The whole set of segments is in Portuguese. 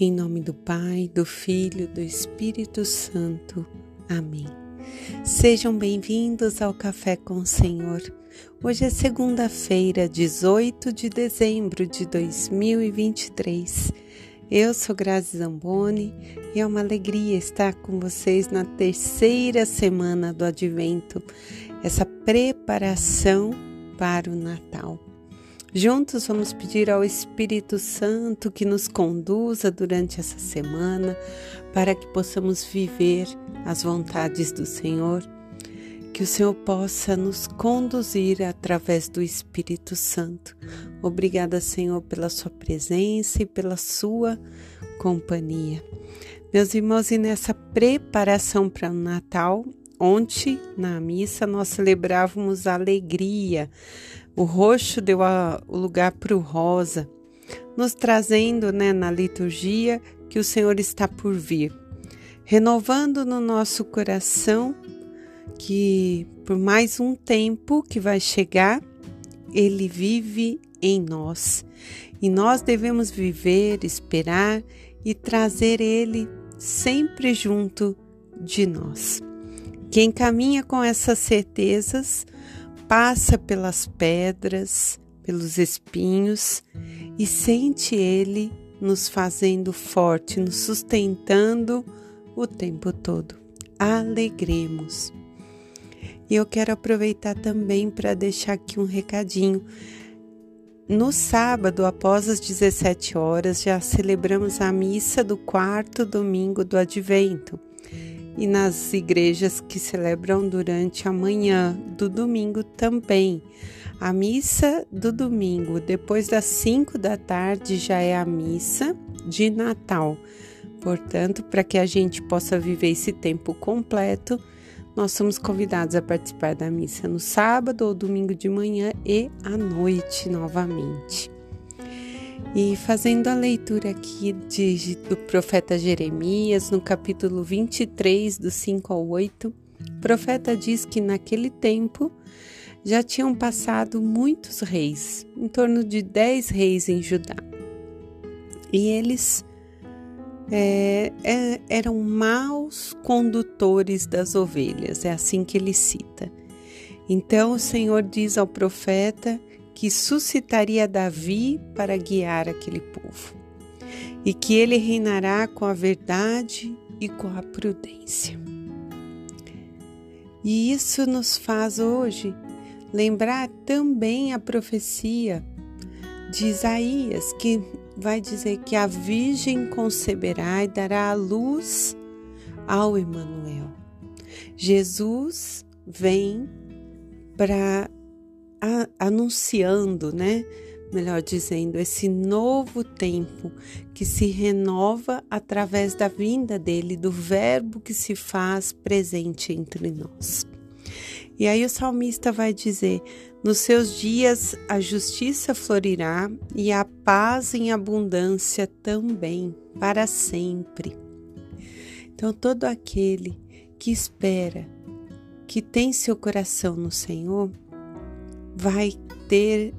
Em nome do Pai, do Filho, do Espírito Santo. Amém. Sejam bem-vindos ao Café com o Senhor. Hoje é segunda-feira, 18 de dezembro de 2023. Eu sou Grazi Zamboni e é uma alegria estar com vocês na terceira semana do Advento, essa preparação para o Natal. Juntos vamos pedir ao Espírito Santo que nos conduza durante essa semana para que possamos viver as vontades do Senhor, que o Senhor possa nos conduzir através do Espírito Santo. Obrigada, Senhor, pela sua presença e pela sua companhia. Meus irmãos, e nessa preparação para o Natal, ontem na missa nós celebrávamos a alegria o roxo deu a, o lugar para o rosa, nos trazendo né, na liturgia que o Senhor está por vir, renovando no nosso coração que por mais um tempo que vai chegar, Ele vive em nós e nós devemos viver, esperar e trazer Ele sempre junto de nós. Quem caminha com essas certezas passa pelas pedras, pelos espinhos e sente Ele nos fazendo forte, nos sustentando o tempo todo. Alegremos. E eu quero aproveitar também para deixar aqui um recadinho. No sábado, após as 17 horas, já celebramos a missa do quarto domingo do Advento e nas igrejas que celebram durante a manhã do domingo também. A missa do domingo, depois das 5 da tarde, já é a missa de Natal. Portanto, para que a gente possa viver esse tempo completo, nós somos convidados a participar da missa no sábado ou domingo de manhã e à noite novamente. E fazendo a leitura aqui de, do profeta Jeremias, no capítulo 23, do 5 ao 8, o profeta diz que naquele tempo já tinham passado muitos reis, em torno de dez reis em Judá. E eles é, é, eram maus condutores das ovelhas, é assim que ele cita. Então o Senhor diz ao profeta que suscitaria Davi para guiar aquele povo, e que ele reinará com a verdade e com a prudência. E isso nos faz hoje lembrar também a profecia de Isaías, que vai dizer que a Virgem conceberá e dará a luz ao Emanuel. Jesus vem para a, anunciando, né? Melhor dizendo, esse novo tempo que se renova através da vinda dele, do Verbo que se faz presente entre nós. E aí o salmista vai dizer: Nos seus dias a justiça florirá e a paz em abundância também, para sempre. Então, todo aquele que espera, que tem seu coração no Senhor, vai ter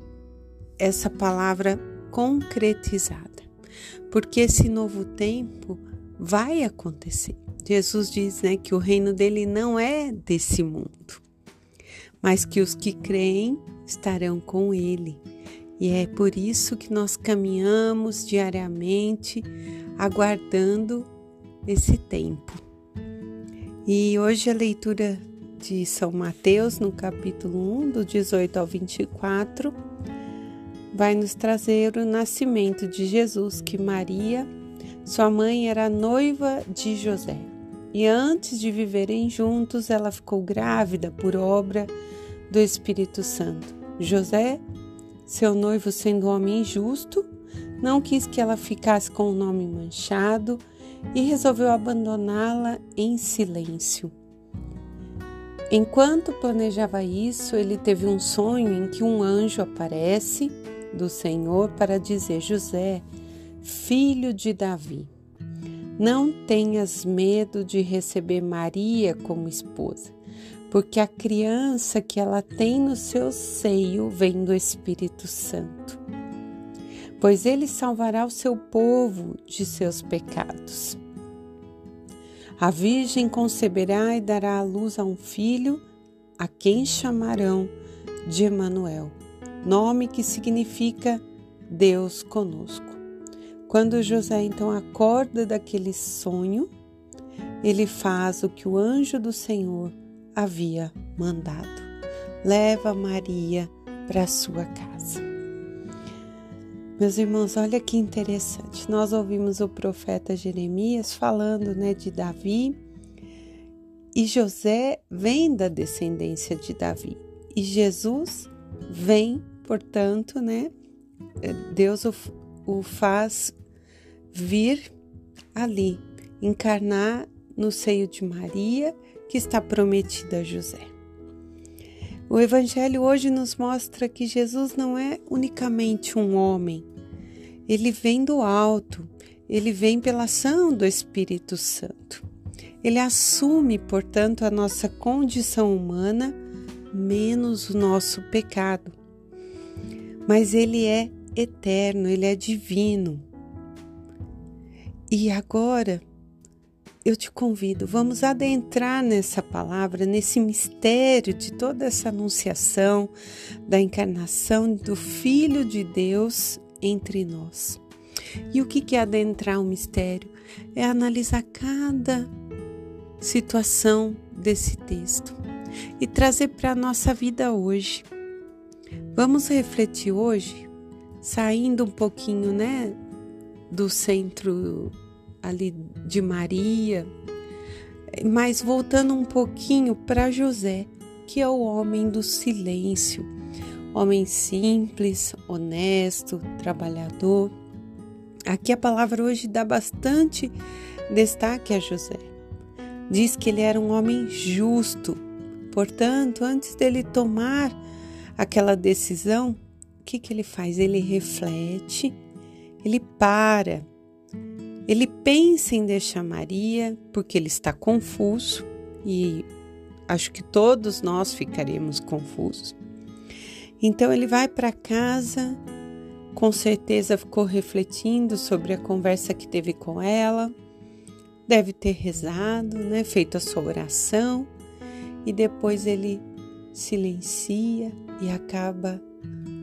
essa palavra concretizada, porque esse novo tempo vai acontecer. Jesus diz né, que o reino dele não é desse mundo, mas que os que creem estarão com ele. E é por isso que nós caminhamos diariamente aguardando esse tempo. E hoje a leitura de São Mateus, no capítulo 1, do 18 ao 24, vai nos trazer o nascimento de Jesus, que Maria, sua mãe, era noiva de José. E antes de viverem juntos, ela ficou grávida por obra do Espírito Santo. José, seu noivo sendo homem justo, não quis que ela ficasse com o nome manchado e resolveu abandoná-la em silêncio. Enquanto planejava isso, ele teve um sonho em que um anjo aparece do Senhor para dizer: José, filho de Davi, não tenhas medo de receber Maria como esposa, porque a criança que ela tem no seu seio vem do Espírito Santo. pois ele salvará o seu povo de seus pecados. A Virgem conceberá e dará à luz a um filho, a quem chamarão de Emanuel, nome que significa Deus conosco. Quando José então acorda daquele sonho, ele faz o que o anjo do Senhor havia mandado. Leva Maria para sua casa. Meus irmãos, olha que interessante. Nós ouvimos o profeta Jeremias falando, né, de Davi, e José vem da descendência de Davi. E Jesus vem, portanto, né, Deus o, o faz vir ali, encarnar no seio de Maria, que está prometida a José. O Evangelho hoje nos mostra que Jesus não é unicamente um homem, ele vem do alto, ele vem pela ação do Espírito Santo. Ele assume, portanto, a nossa condição humana menos o nosso pecado. Mas ele é eterno, ele é divino. E agora eu te convido, vamos adentrar nessa palavra, nesse mistério de toda essa anunciação da encarnação do Filho de Deus entre nós. E o que é adentrar o mistério? É analisar cada situação desse texto e trazer para a nossa vida hoje. Vamos refletir hoje, saindo um pouquinho, né, do centro ali de Maria, mas voltando um pouquinho para José, que é o homem do silêncio, homem simples, honesto, trabalhador. Aqui a palavra hoje dá bastante destaque a José. Diz que ele era um homem justo, portanto, antes dele tomar aquela decisão, o que, que ele faz? Ele reflete, ele para, ele pensa em deixar Maria porque ele está confuso e acho que todos nós ficaremos confusos. Então ele vai para casa, com certeza ficou refletindo sobre a conversa que teve com ela, deve ter rezado, né, feito a sua oração e depois ele silencia e acaba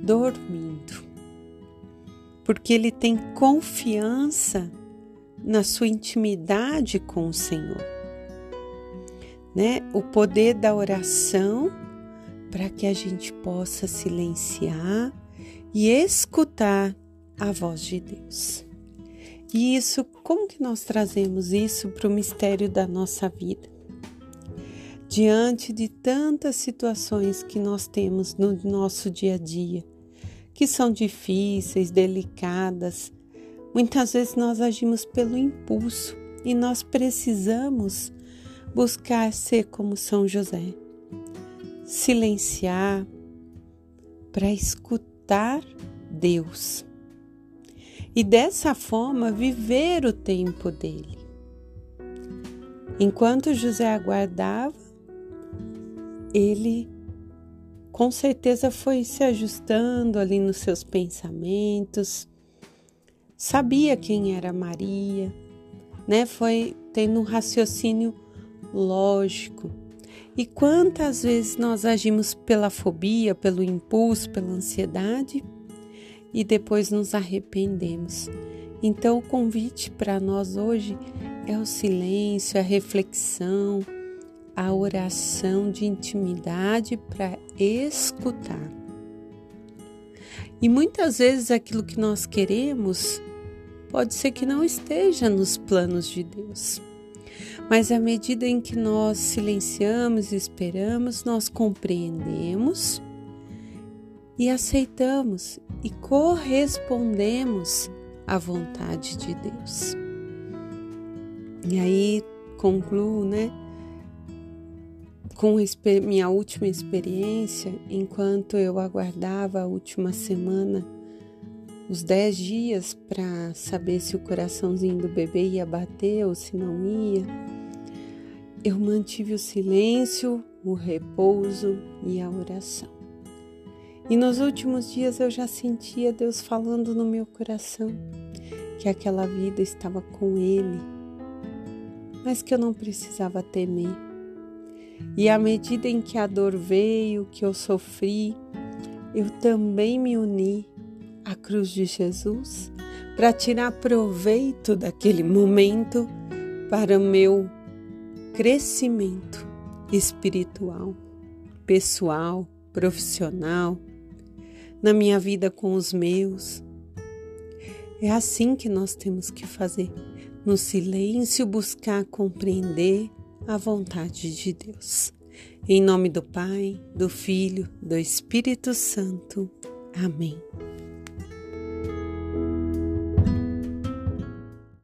dormindo. Porque ele tem confiança na sua intimidade com o Senhor. Né? O poder da oração para que a gente possa silenciar e escutar a voz de Deus. E isso, como que nós trazemos isso para o mistério da nossa vida? Diante de tantas situações que nós temos no nosso dia a dia, que são difíceis, delicadas, Muitas vezes nós agimos pelo impulso e nós precisamos buscar ser como São José, silenciar para escutar Deus e dessa forma viver o tempo dele. Enquanto José aguardava, ele com certeza foi se ajustando ali nos seus pensamentos sabia quem era Maria, né? Foi tendo um raciocínio lógico. E quantas vezes nós agimos pela fobia, pelo impulso, pela ansiedade e depois nos arrependemos. Então, o convite para nós hoje é o silêncio, a reflexão, a oração de intimidade para escutar. E muitas vezes aquilo que nós queremos pode ser que não esteja nos planos de Deus. Mas à medida em que nós silenciamos e esperamos, nós compreendemos e aceitamos e correspondemos à vontade de Deus. E aí concluo, né? Com minha última experiência, enquanto eu aguardava a última semana os 10 dias para saber se o coraçãozinho do bebê ia bater ou se não ia, eu mantive o silêncio, o repouso e a oração. E nos últimos dias eu já sentia Deus falando no meu coração que aquela vida estava com Ele, mas que eu não precisava temer. E à medida em que a dor veio, que eu sofri, eu também me uni à cruz de Jesus para tirar proveito daquele momento para o meu crescimento espiritual, pessoal, profissional, na minha vida com os meus. É assim que nós temos que fazer, no silêncio buscar compreender a vontade de Deus. Em nome do Pai, do Filho, do Espírito Santo. Amém.